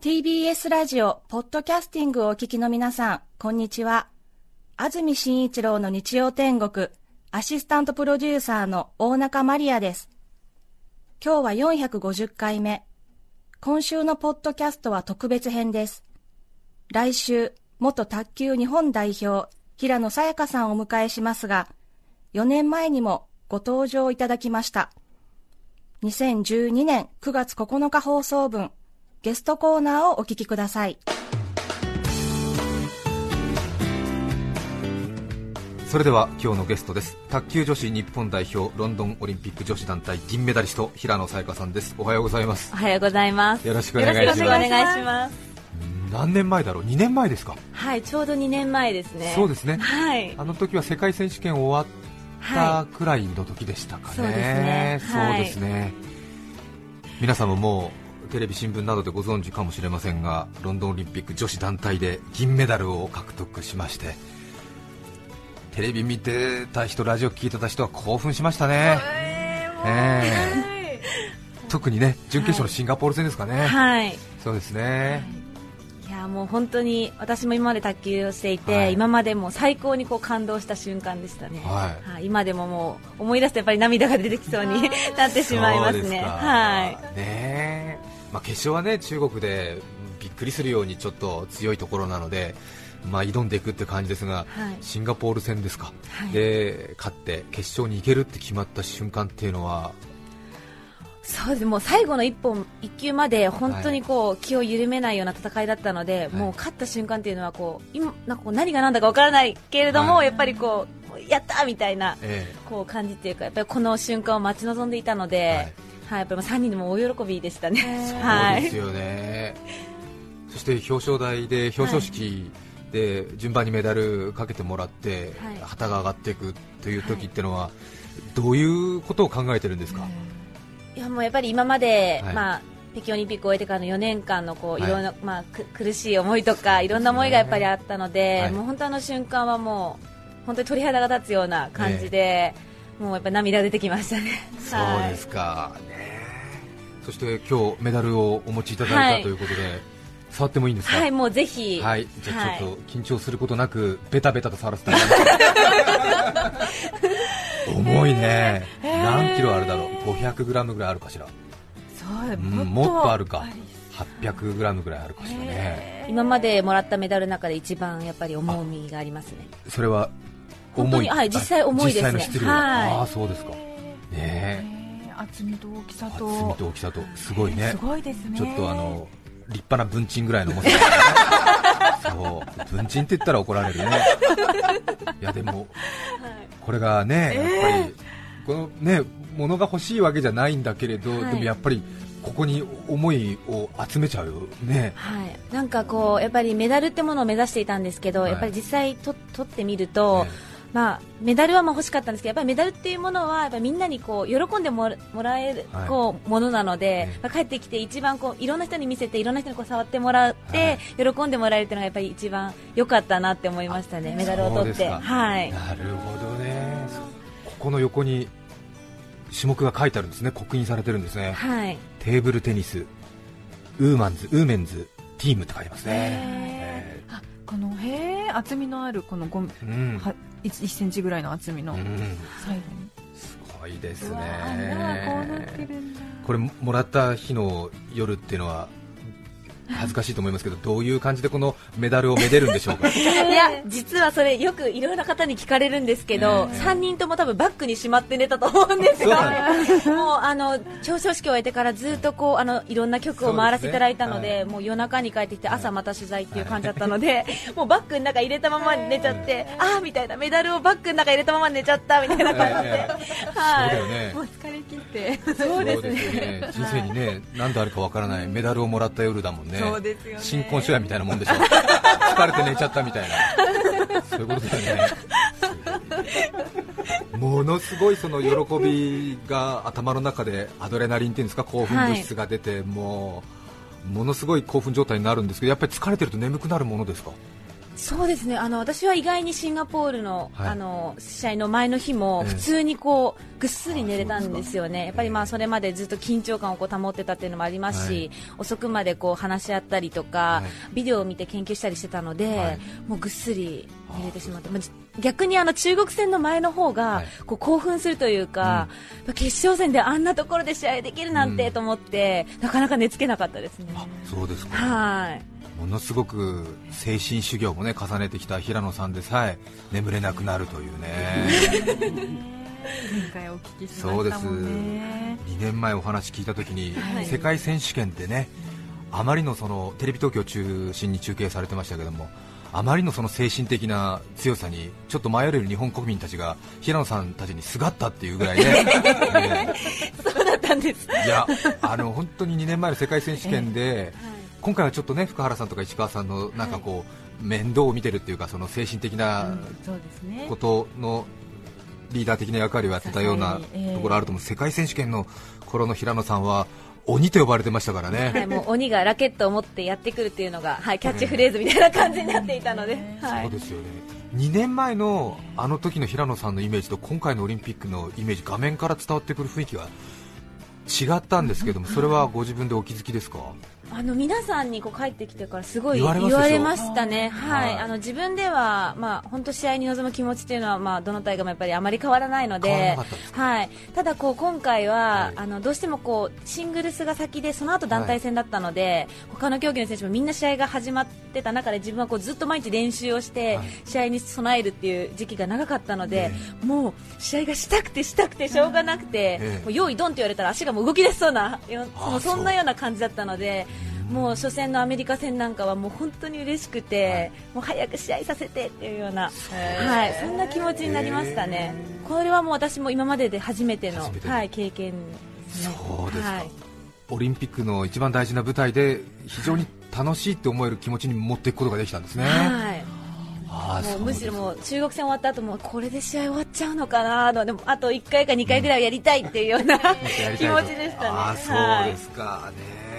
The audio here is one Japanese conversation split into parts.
TBS ラジオ、ポッドキャスティングをお聞きの皆さん、こんにちは。安住紳一郎の日曜天国、アシスタントプロデューサーの大中マリアです。今日は450回目。今週のポッドキャストは特別編です。来週、元卓球日本代表、平野早香さんをお迎えしますが、4年前にもご登場いただきました。2012年9月9日放送分、ゲストコーナーをお聞きください。それでは今日のゲストです。卓球女子日本代表ロンドンオリンピック女子団体銀メダリスト平野早耶香さんです。おはようございます。おはようございます。よろしくお願いします。お願いします。何年前だろう？2年前ですか？はいちょうど2年前ですね。そうですね。はい。あの時は世界選手権終わったくらい。の時でしたかね、はい、そうですね。皆さんももうテレビ新聞などでご存知かもしれませんがロンドンオリンピック女子団体で銀メダルを獲得しましてテレビ見てた人、ラジオ聞いてた人は興奮しましたね、えー、特にね準決勝のシンガポール戦ですかね、はい、そうですね。いやもう本当に私も今まで卓球をしていて、はい、今までも最高にこう感動した瞬間でしたね、はい、はい、今でももう思い出すとやっぱり涙が出てきそうに なってしまいますね。はい。ねまあ、決勝はね中国でびっくりするようにちょっと強いところなのでまあ、挑んでいくって感じですが、はい、シンガポール戦ですか、はい、で勝って決勝に行けるって決まった瞬間っていうのはそうです。もう最後の1本1球まで本当にこう、はい、気を緩めないような戦いだったので、もう勝った瞬間っていうのはこう今なんか何が何だかわからないけれども、やっぱりこうやったみたいな、えー、こう感じっていうかやっぱりこの瞬間を待ち望んでいたので、はい。やっぱり3人でも大喜びでしたね。そうですよね、そして表彰台で表彰式、で順番にメダルかけてもらって、はい、旗が上がっていくという時ってのは、はい、どういうことを考えてるんですか、いやもうやっぱり今まで、はい、まあ、北京オリンピックを終えてからの4年間のこうい。ろんな、まあ、苦しい思いとかいろんな思いがやっぱりあったので、もう本当あの瞬間はもう本当に鳥肌が立つような感じで、もうやっぱ涙出てきましたね。そうですか、ね。そして今日メダルをお持ちいただいたということで、触ってもいいんですか？はいもうぜひ。はいじゃあちょっと緊張することなくベタベタと触らせて 重いね、何キロあるだろう？500グラムぐらいあるかしら？そう、うん、もっと。あるか。800グラムぐらいあるかしらね。今までもらったメダルの中で一番やっぱり重みがありますね。それは重い？はい実際重いですね。はい、ああそうですか。ね厚みと大きさと。厚みと大きさと。すごいね。すごいですね。ちょっとあの立派な文鎮ぐらいの重さ、ね、そう。文鎮って言ったら怒られるね、いやでも、これがね、やっぱり、このね物が欲しいわけじゃないんだけれど、でもやっぱりここに思いを集めちゃうよね、はい、なんかこうやっぱりメダルってものを目指していたんですけど、はい、やっぱり実際と取ってみると、ねまあ、メダルはまあ欲しかったんですけどやっぱりメダルっていうものはやっぱみんなにこう喜んでもらえるこうものなので、まあ、帰ってきて一番こういろんな人に見せていろんな人にこう触ってもらって、喜んでもらえるっていうのがやっぱり一番良かったなって思いましたね、メダルを取って。はい、なるほどね。ここの横に種目が書いてあるんですね、刻印されてるんですね、はい、テーブルテニス、ウーマンズ、ウーメンズティームって書いてますね。このへえ厚みのあるこのゴム、うん、1, 1センチぐらいの厚みの、最後に。すごいですね。これもらった日の夜っていうのは恥ずかしいと思いますけど、どういう感じでこのメダルをめでるんでしょうか？いや、実はそれ、よくいろんな方に聞かれるんですけど、えー、3人とも多分バッグにしまって寝たと思うんですよ、もうあの表彰式を終えてからずっとこうあのいろんな曲を回らせていただいたので、でねはい、もう夜中に帰ってきて、朝また取材っていう感じだったので、もうバッグの中入れたまま寝ちゃって、ああみたいな、メダルをバッグの中入れたまま寝ちゃったみたいな感じで、はい、ね、もう疲れ切って、そうですね。人生にね何度あるかわからないメダルをもらった夜だもんね。そうですよね。新婚初夜みたいなもんでしょ。疲れて寝ちゃったみたいな。そういうことだよね。ものすごいその喜びが頭の中でアドレナリンっていうんですか興奮物質が出て、はい、もうものすごい興奮状態になるんですけどやっぱり疲れてると眠くなるものですか？そうですね。あの私は意外にシンガポールの,、あの試合の前の日も普通にこうぐっすり寝れたんですよね、やっぱりまあそれまでずっと緊張感をこう保ってたっていうのもありますし、遅くまでこう話し合ったりとか、ビデオを見て研究したりしてたので、もうぐっすり寝れてしまって、まあ、逆にあの中国戦の前の方がこう興奮するというか、決勝戦であんなところで試合できるなんてと思って、なかなか寝つけなかったですね。そうですか。はいものすごく精神修行もね重ねてきた平野さんでさえ眠れなくなるというね。前回お聞きしましたもんね2年前お話聞いたときに、はい、世界選手権ってねあまりのそのテレビ東京中心に中継されてましたけどもあまりのその精神的な強さにちょっと迷える日本国民たちが平野さんたちにすがったっていうぐらいね、ね そうだったんです。いやあの本当に2年前の世界選手権で、えーはい今回はちょっとね福原さんとか石川さんのなんかこう、はい、面倒を見てるっていうかその精神的なことのリーダー的な役割をやってたようなところあると思う、世界選手権の頃の平野さんは鬼と呼ばれてましたからね、はい、もう鬼がラケットを持ってやってくるっていうのが、はい、キャッチフレーズみたいな感じになっていたので、はい、そうですよね。2年前のあの時の平野さんのイメージと今回のオリンピックのイメージ画面から伝わってくる雰囲気が違ったんですけどもそれはご自分でお気づきですか？あの皆さんにこう帰ってきてからすごい言われましたね、はい、あの自分では、まあ、本当試合に臨む気持ちというのは、まあ、どの大会もやっぱりあまり変わらないので、はい、ただこう今回は、はい、あのどうしてもこうシングルスが先でその後団体戦だったので、はい、他の競技の選手もみんな試合が始まってた中で自分はこうずっと毎日練習をして、試合に備えるっていう時期が長かったので、もう試合がしたくてしたくてしょうがなくて、もう用意ドンって言われたら足がもう動き出しそうなそそんなような感じだったので。もう初戦のアメリカ戦なんかはもう本当に嬉しくて、はい、もう早く試合させてっていうような、はい、そんな気持ちになりましたね、これはもう私も今までで初めてのはい、経験、ね、そうですか、はい、オリンピックの一番大事な舞台で非常に楽しいって思える気持ちに持っていくことができたんですね。はい。もうむしろもう中国戦終わった後もこれで試合終わっちゃうのかなでもあと1回か2回ぐらいやりたいっていうような、うん、気持ちでしたね。あそうですか。ね、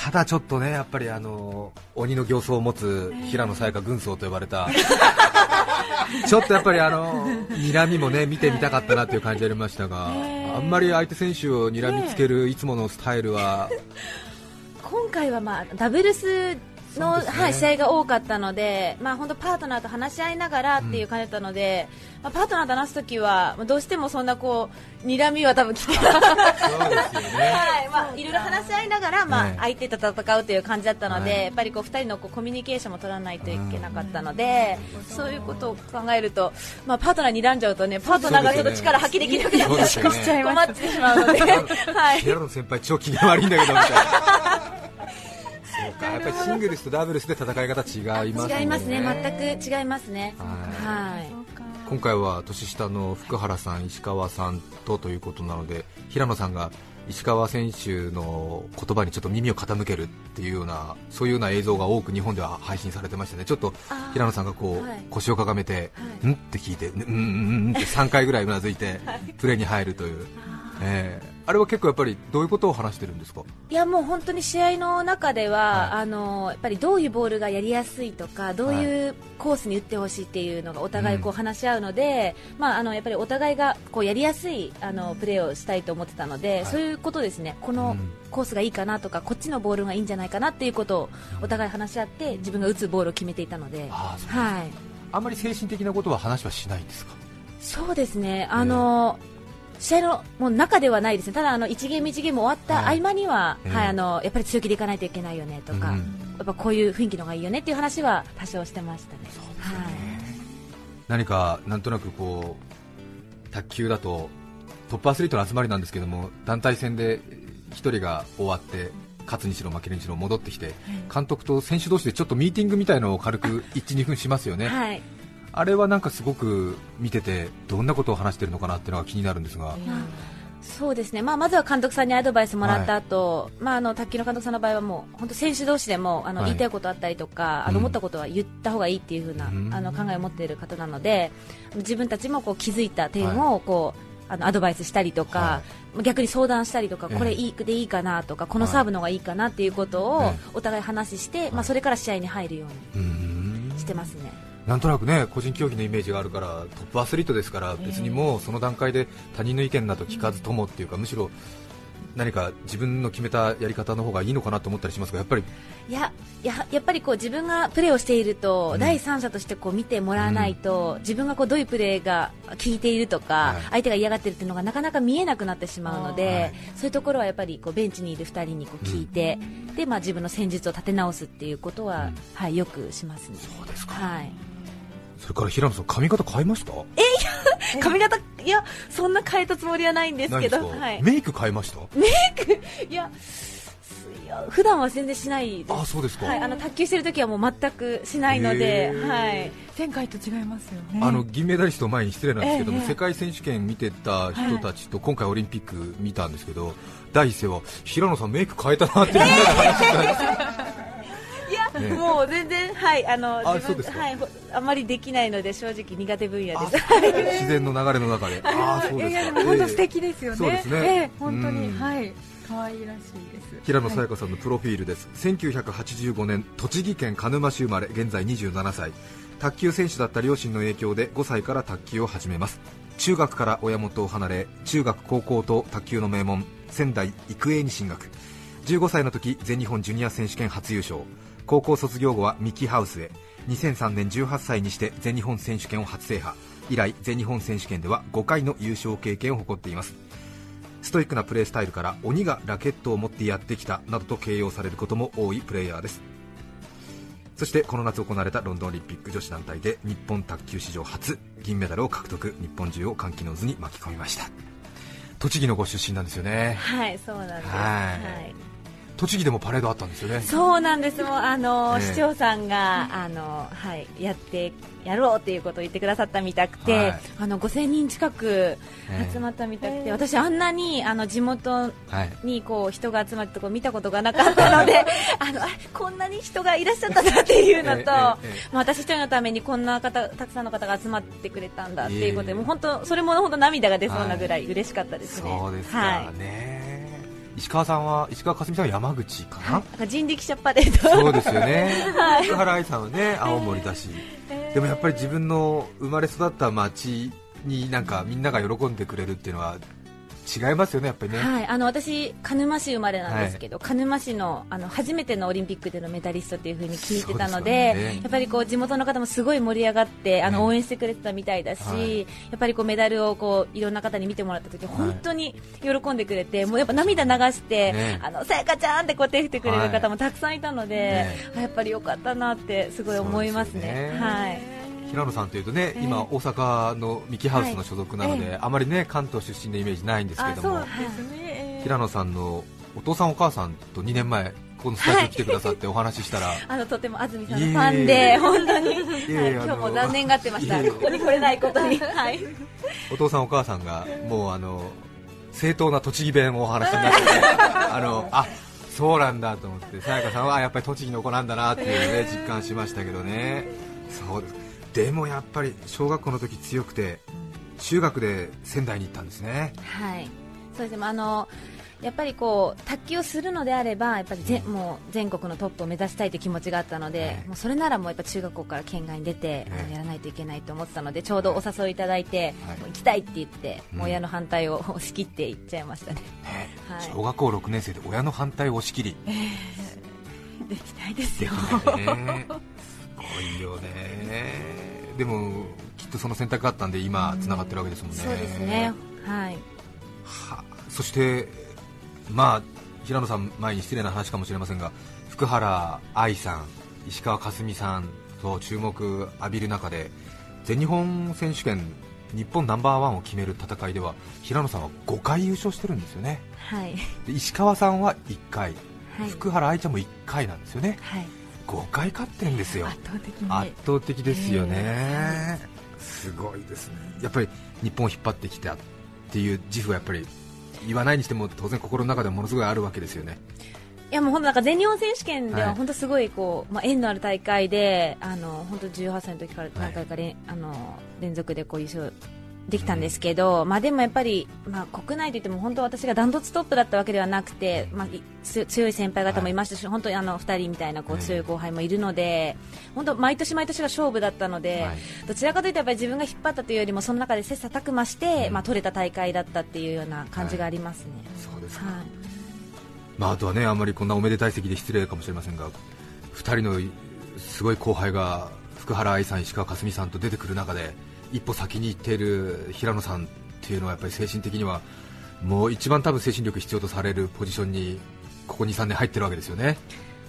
ただちょっとね、やっぱりあの鬼の形相を持つ平野早矢香軍曹と呼ばれた、ちょっとやっぱりあの睨みもね見てみたかったなという感じありましたが、あんまり相手選手を睨みつけるいつものスタイルは。今回はまあダブルスの、ね、はい、試合が多かったので、まあ、本当パートナーと話し合いながらっていう感じだったので、うん、まあ、パートナーと話すときは、まあ、どうしてもそんなこう睨みは多分来て。なかったはい。まあ、いろいろ話し合いながら、まあ、相手と戦うという感じだったので、はい、やっぱりこう2人のこうコミュニケーションも取らないといけなかったので、うん、そういうことを考えると、まあ、パートナーに睨んじゃうとねパートナーがちょっと力発揮できなくなっちゃう、ね、困ってしまうので、はい、先輩超機嫌悪いんだけどみたいな。そうか。やっぱりシングルスとダブルスで戦い方違いますね。違いますね。全く違いますね。はい。今回は年下の福原さん石川さんとということなので平野さんが石川選手の言葉にちょっと耳を傾けるっていうようなそういうような映像が多く日本では配信されてましたね、ちょっと平野さんがこう、はい、腰をかがめて、はい、んって聞いて、うんうんうんって3回ぐらいうなずいて、プレーに入るという。えーあれは結構やっぱりどういうことを話してるんですか？いやもう本当に試合の中では、はい、あのやっぱりどういうボールがやりやすいとかどういうコースに打ってほしいっていうのがお互いこう話し合うので、うん、まああのやっぱりお互いがこうやりやすいあのプレーをしたいと思ってたので、はい、そういうことですね。このコースがいいかなとかこっちのボールがいいんじゃないかなっていうことをお互い話し合って自分が打つボールを決めていたので、あはい。あんまり精神的なことは話はしないんですか？そうですね。あの、えー試合のもう中ではないですね、ただあの1ゲーム1ゲーム終わった合間には、はい、はい、あのやっぱり強気でいかないといけないよねとか、うん、やっぱこういう雰囲気の方がいいよねっていう話は多少してましたね。ね。はい、何かなんとなくこう卓球だとトップアスリートの集まりなんですけども団体戦で1人が終わって勝つにしろ負けるにしろ戻ってきて、監督と選手同士でちょっとミーティングみたいのを軽く1、2分しますよね。はいあれはなんかすごく見ててどんなことを話しているのかなっていうのが気になるんですが。そうですね、まあ、まずは監督さんにアドバイスもらった後、はい、まああの卓球の監督さんの場合はもう本当選手同士でもあの、言いたいことあったりとか、あの思ったことは言った方がいいっていう風な、うん、あの考えを持っている方なので自分たちもこう気づいた点をこう、はい、あのアドバイスしたりとか、はい、逆に相談したりとか、これいいでいいかなとかこのサーブの方がいいかなっていうことをお互い話して、まあ、それから試合に入るように。してますね。なんとなくね個人競技のイメージがあるからトップアスリートですから別にもうその段階で他人の意見など聞かずともっていうかむしろ何か自分の決めたやり方の方がいいのかなと思ったりしますがやっぱり。いやややっぱりこう自分がプレーをしていると、うん、第三者としてこう見てもらわないと、うん、自分がこうどういうプレーが効いているとか、はい、相手が嫌がっているというのがなかなか見えなくなってしまうので、はい、そういうところはやっぱりこうベンチにいる2人にこう聞いて、うん、でまあ、自分の戦術を立て直すっていうことは、はい、よくしますね。そうですか、はいそれから平野さん髪型変えました？えいや 髪型いやそんな変えたつもりはないんですけどはい、メイク変えました？メイク？いや普段は全然しないです。あそうですか、はい、あの卓球してる時はもう全くしないので、はい、前回と違いますよね。あの銀メダリスト前に失礼なんですけども、世界選手権見てた人たちと今回オリンピック見たんですけど、第一声は平野さんメイク変えたなってみんなで話してたんですね、もう全然はいあのあ自分はいあまりできないので正直苦手分野です。自然の流れの中で。あそうですいやでも本当素敵ですよね。そうですね。えー、本当にはい可愛いらしいです。平野早也香さんのプロフィールです。1985年栃木県鹿沼市生まれ現在27歳。卓球選手だった両親の影響で5歳から卓球を始めます中学から親元を離れ中学高校と卓球の名門仙台育英に進学15歳の時全日本ジュニア選手権初優勝高校卒業後はミキハウスへ。2003年18歳にして全日本選手権を初制覇。以来全日本選手権では5回の優勝経験を誇っています。ストイックなプレースタイルから鬼がラケットを持ってやってきたなどと形容されることも多いプレーヤーです。そしてこの夏行われたロンドンオリンピック女子団体で日本卓球史上初銀メダルを獲得。日本中を歓喜の渦に巻き込みました。栃木のご出身なんですよね。はいそうなんです。はい栃木でもパレードあったんですよね。そうなんです。もうあの、市長さんがあの、はい、やってやろうっていうことを言ってくださったみたくて、はい、あの5000人近く集まったみたくて、私、あんなにあの地元にこう人が集まるとこ見たことがなかったので あのあこんなに人がいらっしゃったなっていうのと、まあ、私一人のためにこんな方たくさんの方が集まってくれたんだっていうことで、もう本当それも本当涙が出そうなぐらい嬉しかったですね。そうですかね、石川さんは石川佳純さんは山口かな、はい、人力車パレード。そうですよね、はい、福原愛さんはね青森だし、えー、でもやっぱり自分の生まれ育った町になんかみんなが喜んでくれるっていうのは違いますよね、やっぱりね、はい、あの私、鹿沼市生まれなんですけど、はい、鹿沼市のあの初めてのオリンピックでのメダリストっていうふうに聞いてたので、ね、やっぱりこう地元の方もすごい盛り上がってあの応援してくれてたみたいだし、はい、やっぱりこうメダルをこういろんな方に見てもらった時本当に喜んでくれて、もうやっぱ涙流して、ね、あのさやかちゃんってこう手振ってくれる方もたくさんいたので、やっぱりよかったなってすごい思いますね。はい平野さんというとね、今、大阪のミキハウスの所属なので、あまりね関東出身のイメージないんですけども、平野さんのお父さん、お母さんと2年前、このスタジオ来てくださってお話ししたら、あのとても安住さんのファンで、本当に、今日も残念がってました、ここに来れないことに、はい、お父さん、お母さんがもうあの正当な栃木弁をお話しになって、あのあそうなんだと思って、さやかさんはやっぱり栃木の子なんだなっていうね実感しましたけどね。そうですでもやっぱり小学校の時強くて、中学で仙台に行ったんですね。はい。そうですね。あのやっぱりこう卓球をするのであればやっぱりぜ、うん、もう全国のトップを目指したいという気持ちがあったので、もうそれならもうやっぱ中学校から県外に出て、ね、やらないといけないと思ってたのでちょうどお誘いいただいて、はい、行きたいって言って、もう親の反対を押し切って行っちゃいましたね、ね。はい、小学校6年生で親の反対を押し切り、えー、できないですよ、ね、すごいよね。でもきっとその選択があったんで今つながってるわけですもんね。そうですね。はい。はそしてまあ平野さん前に失礼な話かもしれませんが福原愛さん石川佳純さんと注目浴びる中で全日本選手権日本ナンバーワンを決める戦いでは平野さんは5回優勝してるんですよね、はい、で石川さんは1回、はい、福原愛ちゃんも1回なんですよね、はい5回勝ってんですよ。圧倒的圧倒的ですよね、すごいですね。やっぱり日本を引っ張ってきたっていう自負はやっぱり言わないにしても当然心の中でもものすごいあるわけですよね。いやもう本当なんか全日本選手権では本当すごいこう、まあ縁のある大会であの本当18歳の時から何回かれ、はい、あの連続でこう優勝できたんですけど、まあ、でもやっぱり、まあ、国内といっても本当私がダントツトップだったわけではなくて、まあ、強い先輩方もいましたし、はい、本当にあの2人みたいなこう強い後輩もいるので、本当毎年毎年が勝負だったので、はい、どちらかというとやっぱり自分が引っ張ったというよりもその中で切磋琢磨して、うん、まあ、取れた大会だったっていうような感じがありますね。そうですはい。まあ、あとはねあまりこんなおめでたい席で失礼かもしれませんが2人のすごい後輩が福原愛さん、石川佳純さんと出てくる中で一歩先に行っている平野さんっていうのはやっぱり精神的にはもう一番多分精神力必要とされるポジションにここ2、3年入ってるわけですよね。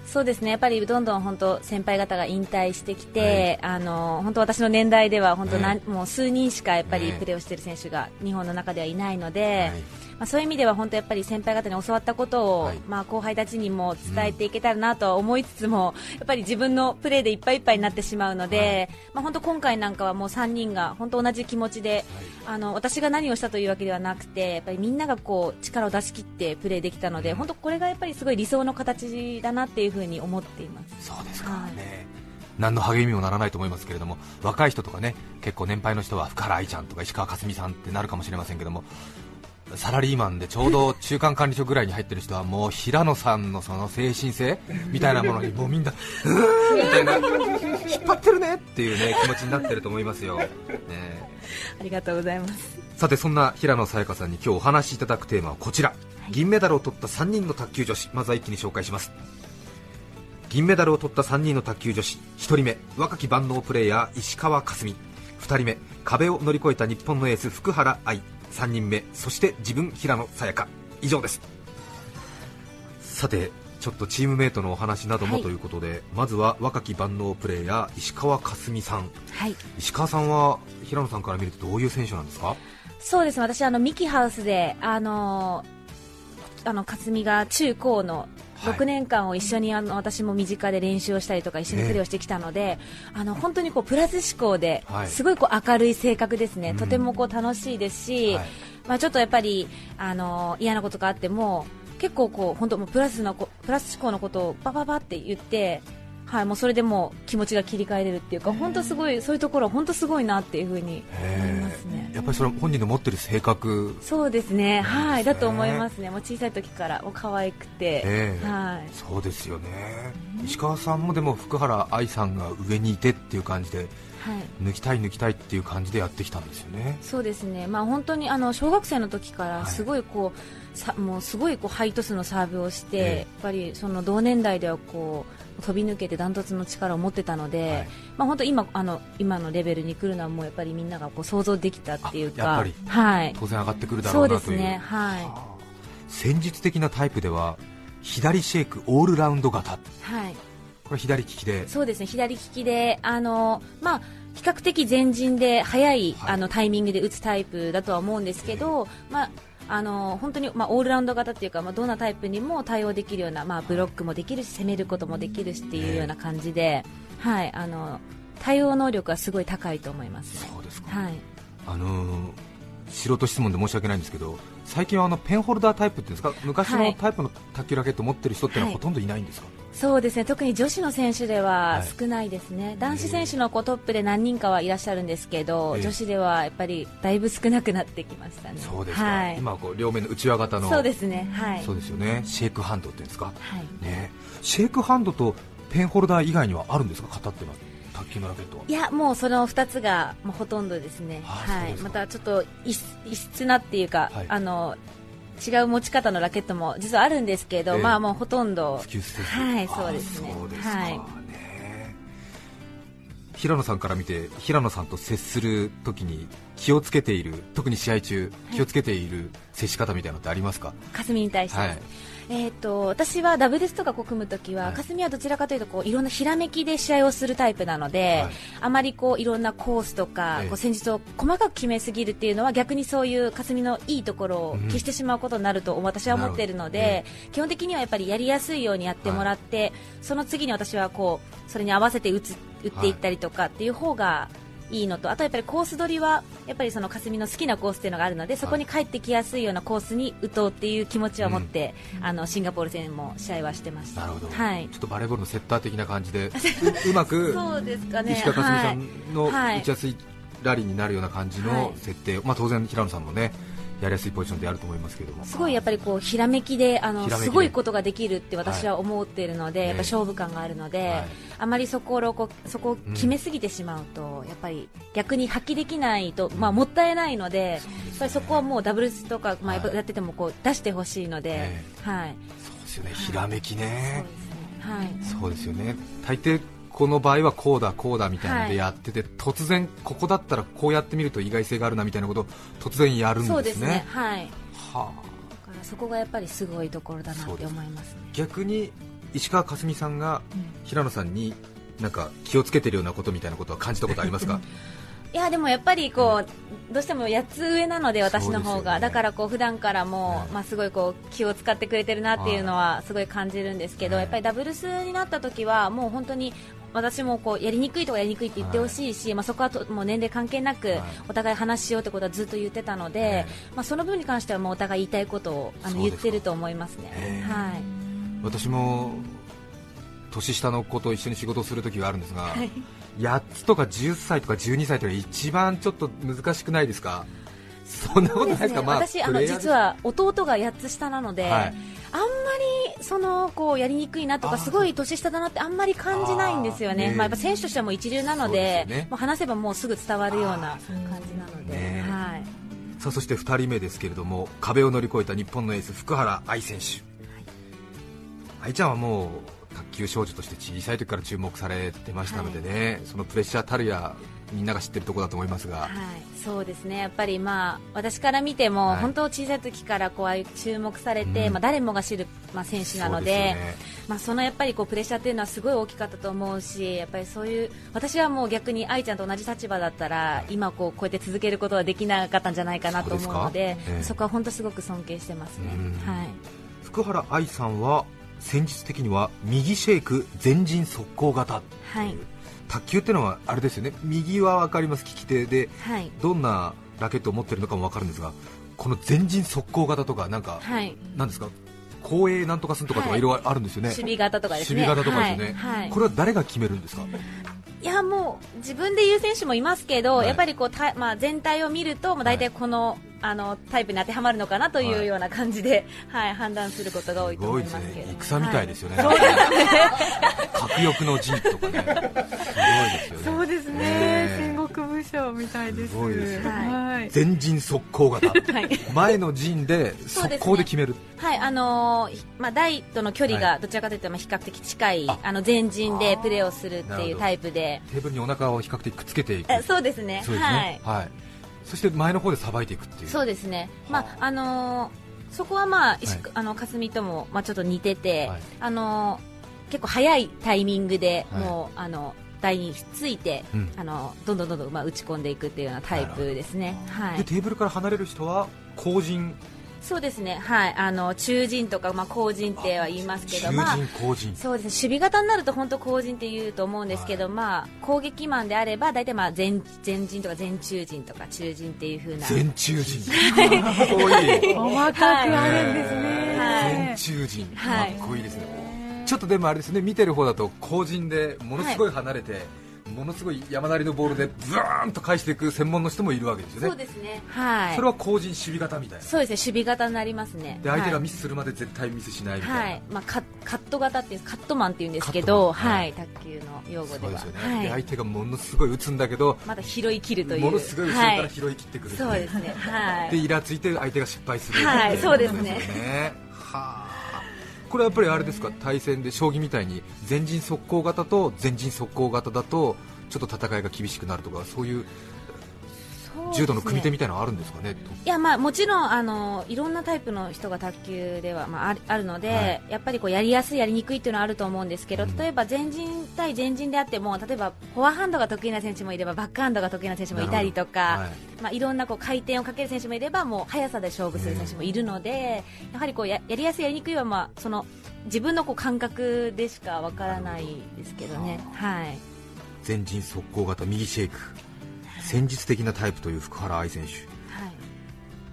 そうですね。やっぱりどんどん本当先輩方が引退してきて、はい、あの本当私の年代では本当、ね、もう数人しかやっぱりプレーをしている選手が日本の中ではいないので、はいまあ、そういう意味では本当やっぱり先輩方に教わったことを、はい、まあ、後輩たちにも伝えていけたらなとは思いつつも、うん、やっぱり自分のプレーでいっぱいいっぱいになってしまうので、はい、まあ、本当今回なんかはもう3人が本当同じ気持ちで、はい、あの私が何をしたというわけではなくてやっぱりみんながこう力を出し切ってプレーできたので、うん、本当これがやっぱりすごい理想の形だなっていうふうに思っています。そうですか。ね、何の励みもならないと思いますけれども若い人とかね結構年配の人は福原愛ちゃんとか石川佳純さんってなるかもしれませんけどもサラリーマンでちょうど中間管理職ぐらいに入ってる人はもう平野さんのその精神性みたいなものにもうみんな、うーみたいな、引っ張ってるねっていうね気持ちになってると思いますよ。ね、ありがとうございます。さてそんな平野早矢香さんに今日お話しいただくテーマはこちら、銀メダルを取った3人の卓球女子。まずは一気に紹介します。銀メダルを取った3人の卓球女子。1人目若き万能プレーヤー石川佳純。2人目壁を乗り越えた日本のエース福原愛3人目そして自分平野早矢香。以上です。さてちょっとチームメイトのお話などもということで、はい、まずは若き万能プレーヤー石川佳純さん、はい、石川さんは平野さんから見るとどういう選手なんですか？そうです私あのミキハウスであのあの佳純が中高の6年間を一緒にあの私も身近で練習をしたりとか一緒にプレーをしてきたので、あの本当にこうプラス思考ですごいこう明るい性格ですね、とてもこう楽しいですし、まあ、ちょっとやっぱりあの嫌なことがあっても結構こう本当もプラスのプラス思考のことをばばばって言ってはい、もうそれでも気持ちが切り替えれるっていうか、本当すごいそういうところ本当すごいなっていうふうに思いますね。やっぱりそれ本人の持ってる性格、そうですね、はい、だと思いますね。もう小さい時からお可愛くて、はい、そうですよね。石川さんもでも福原愛さんが上にいてっていう感じで。はい、抜きたい抜きたいっていう感じでやってきたんですよね。そうですね。まあ本当にあの小学生の時からすごいこう、はい、さもうすごいこうハイトスのサーブをして、えー、やっぱりその同年代ではこう飛び抜けてダントツの力を持ってたので、はい、まあ本当今あの今のレベルに来るのはもうやっぱりみんながこう想像できたっていうか、はい、当然上がってくるだろうなという。そうですね、はい、戦術的なタイプでは左シェイクオールラウンド型、はい、これ左利きで。そうですね左利きであのまあ比較的前陣で速い、はい、あのタイミングで打つタイプだとは思うんですけど、まああの本当に、まあ、オールラウンド型っていうか、まあ、どんなタイプにも対応できるような、まあ、ブロックもできるし攻めることもできるしっていうような感じで、はい、あの対応能力はすごい高いと思います、そうですか、はい。あのー、素人質問で申し訳ないんですけど最近はあのペンホルダータイプっていうんですか？昔のタイプの卓球ラケットを持ってる人ってのはほとんどいないんですか、はいそうですね。特に女子の選手では少ないですね、はい、男子選手のこうトップで何人かはいらっしゃるんですけど、女子ではやっぱりだいぶ少なくなってきましたね。そうですか、はい、今こう両面の内輪型のそうですね、はい、そうですよね。シェイクハンドっていうんですか、はい、ね、シェイクハンドとペンホルダー以外にはあるんですか、型ってのは。卓球のラケットいやもうその2つが、まあ、ほとんどですね、はい、またちょっと異質なっていうか、あの違う持ち方のラケットも実はあるんですけど、えー、まあもうほとんどはいそうですね。はい、平野さんから見て平野さんと接するときに気をつけている特に試合中気をつけている接し方みたいなのってありますか、かすみに対して、はい。えーと、私はダブルスとか組むときは、はい、霞はどちらかというとこういろんなひらめきで試合をするタイプなので、はい、あまりこういろんなコースとか、こう戦術を細かく決めすぎるっていうのは逆にそういう霞のいいところを消してしまうことになると私は思っているので、うん、基本的にはやっぱりやりやすいようにやってもらって、はい、その次に私はこうそれに合わせて打つ打っていったりとかっていう方がいいのとあとやっぱりコース取りはやっぱりその霞の好きなコースっていうのがあるのでそこに帰ってきやすいようなコースに打とうっていう気持ちを持って、うん、あのシンガポール戦も試合はしてました。なるほど、はい、ちょっとバレーボールのセッター的な感じで うまくそうですかね。石川佳純さんの打ちやすいラリーになるような感じの設定、はい、まあ、当然、平野さんもねやりやすいポジションであると思いますけども。すごいやっぱりこうひらめきであのすごいことができるって私は思っているので、はい、やっぱ勝負感があるので、はい、あまりそこをこうそこを決めすぎてしまうと、うん、やっぱり逆に発揮できないと、まあ、もったいないので、うん、やっぱりそこはもうダブルスとか、まあ、やっててもこう出してほしいので、はい、そうですよね、ひらめきね、はい、そうですよね。大抵この場合はこうだこうだみたいなのでやってて、はい、突然ここだったらこうやってみると意外性があるなみたいなことを突然やるんですね。そうですね。はい。はあ、だからそこがやっぱりすごいところだなって思います、ね、逆に石川佳純さんが平野さんになんか気をつけてるようなことみたいなことは感じたことありますか？いやでもやっぱりこう、どうしても8つ上なので私の方が、ね、だからこう普段からも、まあすごいこう気を使ってくれてるなっていうのはすごい感じるんですけど、やっぱりダブルスになった時はもう本当に私もこうやりにくいとかやりにくいって言ってほしいし、はい、まあ、そこはともう年齢関係なくお互い話しようってことはずっと言ってたので、はい、まあ、その分に関してはもうお互い言いたいことをあの言ってると思いますね。はい、私も年下の子と一緒に仕事をするときがあるんですが、はい、8つとか10歳とか12歳とか一番ちょっと難しくないですか？そんなことないですか、ね、まあ、私あの実は弟が8つ下なので、はい、あんまりそのこうやりにくいなとかすごい年下だなってあんまり感じないんですよね、まあ、やっぱ選手としてはもう一流なので、ね、もう話せばもうすぐ伝わるような感じなので、ね、はい、さあそして2人目ですけれども壁を乗り越えた日本のエース福原愛選手、はい、愛ちゃんはもう卓球少女として小さい時から注目されてましたのでね、はい、そのプレッシャーたるやみんなが知ってるところだと思いますが、はい、そうですね。やっぱりまあ私から見ても、はい、本当小さい時からこう注目されて、うん、まあ誰もが知るまあ選手なので、ね、まあそのやっぱりこうプレッシャーっていうのはすごい大きかったと思うし、やっぱりそういう私はもう逆に愛ちゃんと同じ立場だったら、今こうこうやって続けることはできなかったんじゃないかなと思うので、そえー、そこは本当すごく尊敬してますね。はい。福原愛さんは戦術的には右シェイク前陣速攻型はい卓球っていうのはあれですよね。右は分かります利き手で、はい、どんなラケットを持ってるのかも分かるんですがこの前陣速攻型とかなんか、はい、なんですか？後衛なんとかすんとかとかい。ろいろあるんですよね、守備型とかですね。守備型とかですね、はい、これは誰が決めるんですか？いやもう自分で言う選手もいますけど、やっぱりこうた、まあ、全体を見ると、まあ、大体このあのタイプに当てはまるのかなというような感じで、はい、はい、判断することが多いと思いますけど、ね、戦みたいですよね、はい、核 欲の陣とかね、すごいですよね。そうですね、戦国武将みたいです。すごいですはい、前陣速攻型、はい、前の陣で速攻で決める。はい、あのー、まあ台との距離がどちらかというとまあ比較的近い、あ。の前陣でプレーをするっていうタイプで、テーブルにお腹を比較的くっつけていく。そうですね。すね。はい。そして前の方でさばいていくっていう。そうですね、まああのー、そこはまあ、はい、あの霞とも、まあ、ちょっと似てて、はい、あのー、結構早いタイミングで、もうあの台について、うん、あのどんどんどんどん、まあ、打ち込んでいくっていうようなタイプですね、はい、でテーブルから離れる人は後陣そうですね、はい、あの中陣とか、まあ、後陣っては言いますけど、まあ、そうですね、守備型になると本当後陣って言うと思うんですけど、はい、まあ、攻撃マンであれば大体まあ前前陣とか前中陣とか中陣っていうふうな。前中陣かっこいい。細かくあるんですね、はい、前中陣かっこいいですね、ちょっとでもあれですね見てる方だと後陣でものすごい離れて、ものすごい山なりのボールでずーんと返していく専門の人もいるわけですよね。そうですね。はい。それは後陣守備型みたいな。そうですね。守備型になりますね。で相手がミスするまで絶対ミスしないみたいな。はい。まあカカット型っていうカットマンっていうんですけど、はい、卓球の用語では。そうですよね。で相手がものすごい打つんだけど、まだ拾い切るという。ものすごい後ろから拾い切ってくる。そうですね。はい。でイラついて相手が失敗する。はい、そうですね。はあ。これはやっぱりあれですか？対戦で将棋みたいに前陣速攻型と前陣速攻型だとちょっと戦いが厳しくなるとかそういう柔道の組手みたいなのあるんですかね、いやまあもちろんあのいろんなタイプの人が卓球では、まあ、あるので、はい、やっぱりこうやりやすい、やりにくいっていうのはあると思うんですけど、うん、例えば前陣対前陣であっても例えばフォアハンドが得意な選手もいればバックハンドが得意な選手もいたりとか、はい。まあ、いろんなこう回転をかける選手もいればもう速さで勝負する選手もいるので、うん、やはりこうややりやすい、やりにくいは、まあ、その自分のこう感覚でしかわからないですけどね。はい。前陣速攻型右シェイク戦術的なタイプという福原愛選手、はい、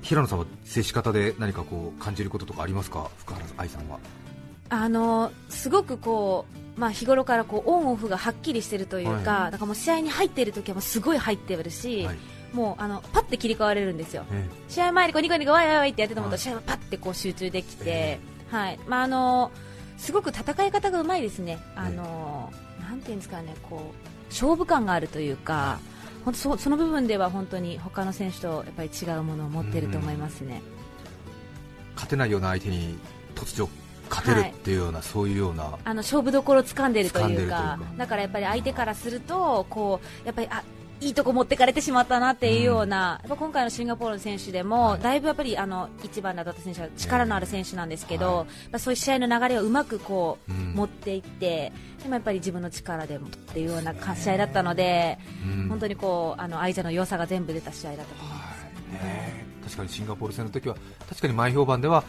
平野さんは接し方で何かこう感じることとかありますか？福原愛さんは。あのすごくこまあ、日頃からこうオンオフがはっきりしてるというか、はい、だからもう試合に入っている時はもうすごい入ってるし、はい、もうあのパッて切り替われるんですよ、えー、試合前にこうニコニコわいわいってやってたもと、試合はパッてこう集中できて、えー、はいまああのすごく戦い方がうまいですね、あのなんていうんですかねこう勝負感があるというか、本当そその部分では本当に他の選手とやっぱり違うものを持っていると思いますね。勝てないような相手に突如勝てるっていうような、はい、そういうようなあの勝負どころを掴んでるというかだからやっぱり相手からするとこうやっぱりあいいとこ持ってかれてしまったなっていうような、うん、今回のシンガポールの選手でも、はい、だいぶやっぱりあの1番だった選手は力のある選手なんですけど、はい、そういう試合の流れをうまくこう、うん、持っていってでもやっぱり自分の力でもっていうような試合だったので、うん、本当にこうあの相手の良さが全部出た試合だったと思います、ね、確かにシンガポール戦の時は確かに前評判では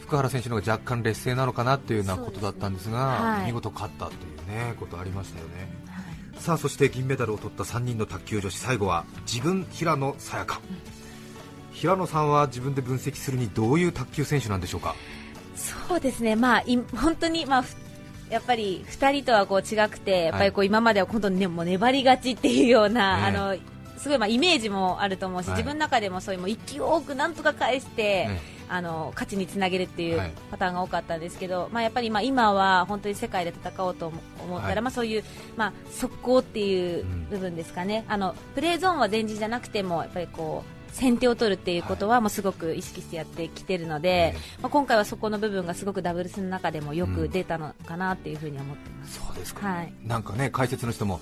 福原選手の方が若干劣勢なのかなというようなことだったんですが、はい、見事勝ったという、ね、ことありましたよね。さあそして銀メダルを取った3人の卓球女子最後は自分平野早也伽、うん、平野さんは自分で分析するにどういう卓球選手なんでしょうか？そうですね。まあ本当にまあやっぱり2人とはこう違くてやっぱりこう今までは本当に、ね、もう粘り勝ちっていうような、ね、あのすごいまあイメージもあると思うし、はい、自分の中でもそういうもう勢い多くなんとか返して、ね、あの勝ちにつなげるっていうパターンが多かったんですけど、はい、まあ、やっぱりまあ今は本当に世界で戦おうと思ったら、はい、まあ、そういう、まあ、速攻っていう部分ですかね、うん、あのプレーゾーンは前陣じゃなくてもやっぱりこう先手を取るっていうことはもうすごく意識してやってきているので、まあ、今回はそこの部分がすごくダブルスの中でもよく出たのかなっていうふうに思ってます。そうですか、はい、なんかね解説の人も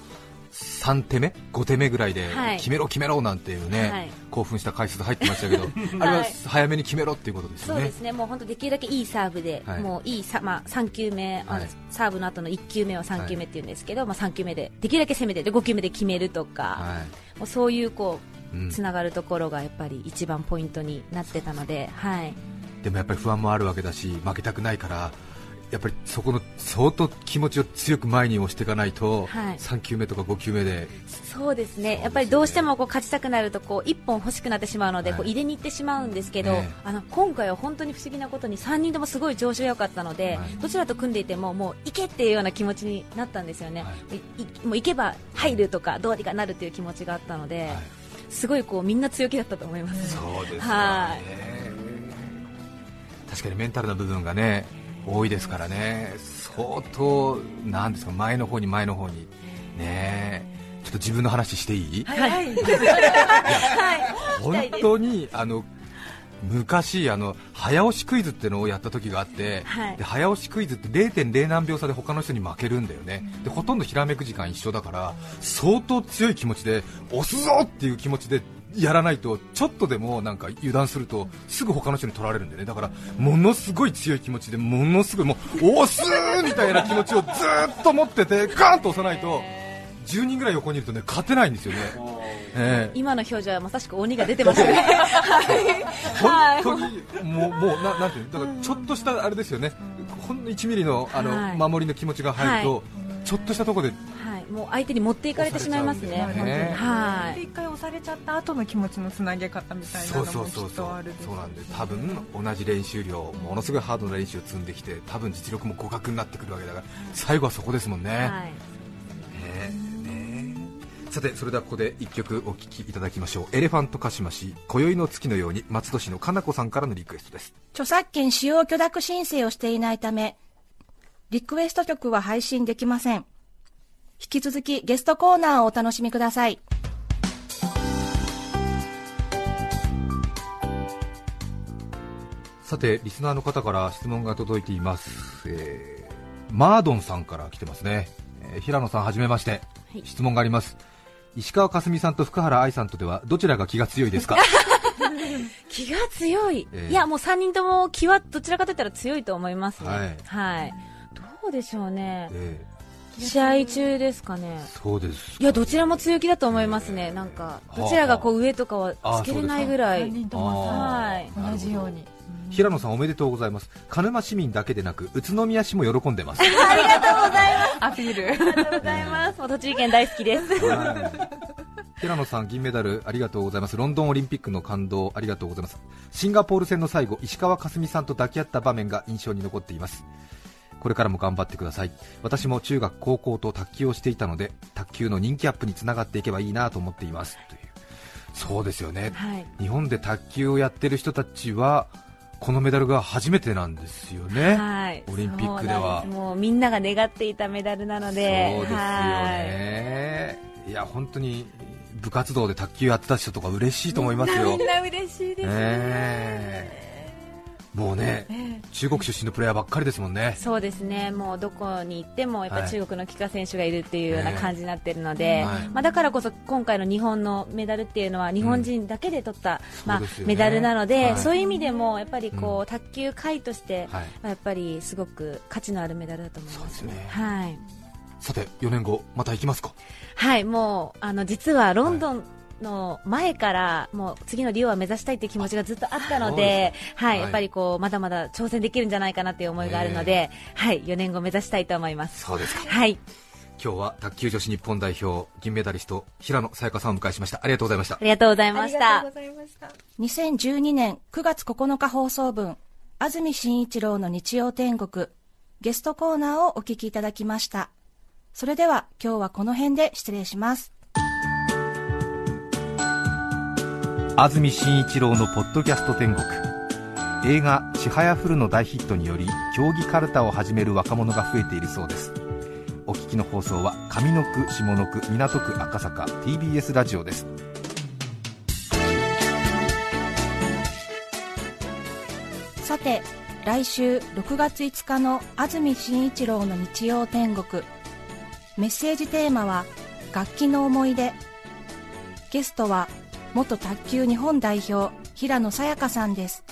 3手目、5手目ぐらいで決めろ、決めろなんていうね、はい、興奮した回数入ってましたけど、あれは早めに決めろっていうことですよね。そうですね。もう本当できるだけいいサーブで、はい、もういいさ、まあ、3球目、はい、サーブの後の1球目は3球目っていうんですけど、まあ、3球目でできるだけ攻めてで5球目で決めるとか、もうそういうこうつながるところがやっぱり一番ポイントになってたので、はい、でもやっぱり不安もあるわけだし負けたくないからやっぱりそこの相当気持ちを強く前に押していかないと、はい、3球目とか5球目で。そうですね、ね、やっぱりどうしてもこう勝ちたくなるとこう1本欲しくなってしまうので、はい、こう入れに行ってしまうんですけど、ね、あの今回は本当に不思議なことに3人ともすごい調子が良かったので、はい、どちらと組んでいてももう行けっていうような気持ちになったんですよね、い。もう行けば入るとかどうにかなるという気持ちがあったので、すごい。こうみんな強気だったと思います。そうですね、確かにメンタルな部分がね多いですからね、相当、なんですか前の方に前の方に、ねちょっと自分の話していい、はい、本当にあの昔あの、早押しクイズってのをやった時があって、はい、で早押しクイズって0.0何秒差で他の人に負けるんだよね、でほとんどひらめく時間一緒だから相当強い気持ちで押すぞっていう気持ちでやらないとちょっとでもなんか油断するとすぐ他の人に取られるんでね。だからものすごい強い気持ちでものすごいもう押すみたいな気持ちをずっと持っててガーンと押さないと10人ぐらい横にいるとね勝てないんですよね。えー、今の表情はまさしく鬼が出てますね。本当にもうもうななんていうだからちょっとしたあれですよね。ほんの1ミリのあの、はい、守りの気持ちが入ると、はい、ちょっとしたところでもう相手に持っていかれてしまいますね、ね。はい、一回押されちゃった後の気持ちのつなげ方みたいなのもきっとあるそうなんで多分同じ練習量、ものすごいハードな練習を積んできて、多分実力も互角になってくるわけだから、最後はそこですもんね。はい。さてそれではここで1曲お聴きいただきましょう。エレファントカシマシ今宵の月のように松戸市のかなこさんからのリクエストです。著作権使用許諾申請をしていないためリクエスト曲は配信できません引き続きゲストコーナーをお楽しみください。さて、リスナーの方から質問が届いています。えー、マードンさんから来てますね。えー、平野さんはじめまして、はい、質問があります。石川佳純さんと福原愛さんとではどちらが気が強いですか？気が強い、えー、いやもう3人とも気はどちらかといったら強いと思いますね、はい、はい、どうでしょうね、えー試合中ですかね。そうです。いやどちらも強気だと思いますね。なんかどちらがこう上とかはつけれないぐらい。はい。同じように。平野さんおめでとうございます。鹿沼市民だけでなく宇都宮市も喜んでます。ありがとうございます。アピール。ありがとうございます。栃木県大好きです。平野さん銀メダルありがとうございますロンドンオリンピックの感動ありがとうございますシンガポール戦の最後石川佳純さんと抱き合った場面が印象に残っていますこれからも頑張ってください。私も中学高校と卓球をしていたので卓球の人気アップにつながっていけばいいなと思っています。という。そうですよね、はい、日本で卓球をやってる人たちはこのメダルが初めてなんですよね、はい、オリンピックでは。もうみんなが願っていたメダルなので。そうですよね、はい、いや本当に部活動で卓球やってた人とか嬉しいと思いますよ。みんな嬉しいですね、え。ーもうね、えー、中国出身のプレーヤーばっかりですもんね。そうですね。もうどこに行ってもやっぱ中国の帰化選手がいるっていうような感じになっているので、はい、まあだからこそ今回の日本のメダルっていうのは日本人だけで取った、うん、まあ、ね、メダルなので、はい、そういう意味でもやっぱりこう、うん、卓球界として、やっぱりすごく価値のあるメダルだと思いますね。はい。さて4年後また行きますか？はい、もうあの実はロンドン、の前からもう次のリオは目指したいという気持ちがずっとあったので、はい、やっぱりこうまだまだ挑戦できるんじゃないかなという思いがあるので、はい、4年後目指したいと思います。そうですか。はい。今日は卓球女子日本代表銀メダリスト平野早耶香さんをお迎えしました。ありがとうございました。ありがとうございました。2012年9月9日放送分安住紳一郎の日曜天国ゲストコーナーをお聞きいただきました。それでは今日はこの辺で失礼します安住紳一郎のポッドキャスト天国。映画「ちはやふる」の大ヒットにより競技かるたを始める若者が増えているそうです。お聞きの放送は上の句下の句港区赤坂 TBS ラジオです。さて来週6月5日の安住紳一郎の日曜天国。メッセージテーマは楽器の思い出。ゲストは元卓球日本代表平野早矢香さんです。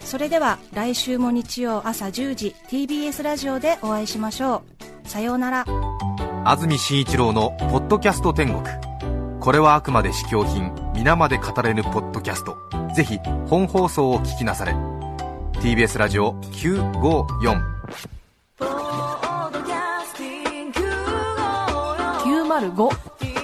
それでは来週も日曜朝10時 TBS ラジオでお会いしましょう。さようなら。安住紳一郎の「ポッドキャスト天国」これはあくまで試供品皆まで語れぬポッドキャスト。ぜひ本放送を聞きなされ。TBS ラジオ954 905